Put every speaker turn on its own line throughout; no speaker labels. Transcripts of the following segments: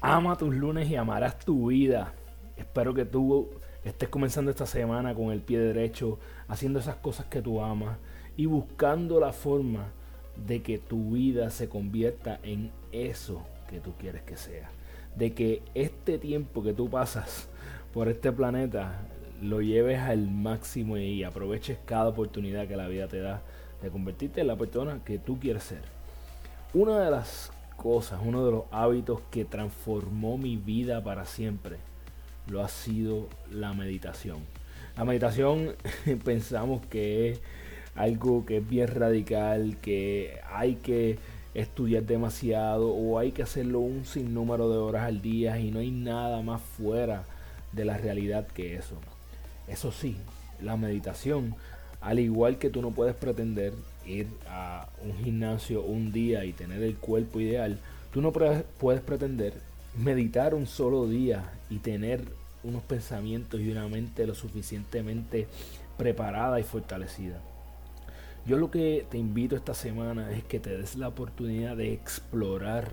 Ama tus lunes y amarás tu vida. Espero que tú estés comenzando esta semana con el pie derecho, haciendo esas cosas que tú amas y buscando la forma de que tu vida se convierta en eso que tú quieres que sea. De que este tiempo que tú pasas por este planeta lo lleves al máximo y aproveches cada oportunidad que la vida te da de convertirte en la persona que tú quieres ser. Una de las cosas, uno de los hábitos que transformó mi vida para siempre, lo ha sido la meditación. La meditación pensamos que es algo que es bien radical, que hay que estudiar demasiado o hay que hacerlo un sinnúmero de horas al día y no hay nada más fuera de la realidad que eso. Eso sí, la meditación, al igual que tú no puedes pretender ir a un gimnasio un día y tener el cuerpo ideal, tú no puedes pretender meditar un solo día y tener unos pensamientos y una mente lo suficientemente preparada y fortalecida. Yo lo que te invito esta semana es que te des la oportunidad de explorar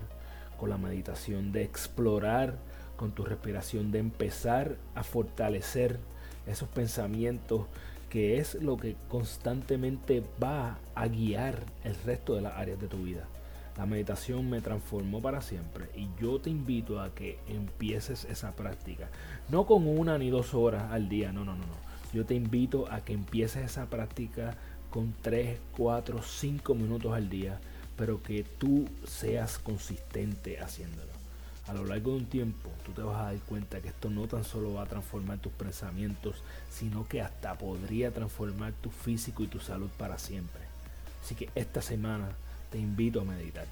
con la meditación, de explorar con tu respiración, de empezar a fortalecer esos pensamientos que es lo que constantemente va a guiar el resto de las áreas de tu vida. La meditación me transformó para siempre y yo te invito a que empieces esa práctica. No con una ni dos horas al día, no, no, no, no. Yo te invito a que empieces esa práctica con 3, 4, 5 minutos al día, pero que tú seas consistente haciéndolo a lo largo de un tiempo tú te vas a dar cuenta que esto no tan solo va a transformar tus pensamientos, sino que hasta podría transformar tu físico y tu salud para siempre. Así que esta semana te invito a meditar.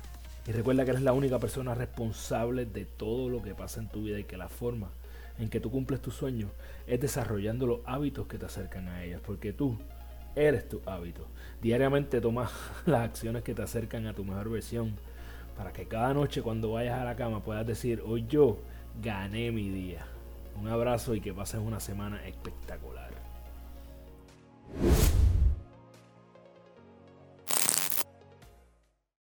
Y recuerda que eres la única persona responsable de todo lo que pasa en tu vida y que la forma en que tú cumples tus sueños es desarrollando los hábitos que te acercan a ellas, porque tú eres tu hábito. Diariamente tomas las acciones que te acercan a tu mejor versión para que cada noche cuando vayas a la cama puedas decir, hoy yo gané mi día. Un abrazo y que pases una semana espectacular.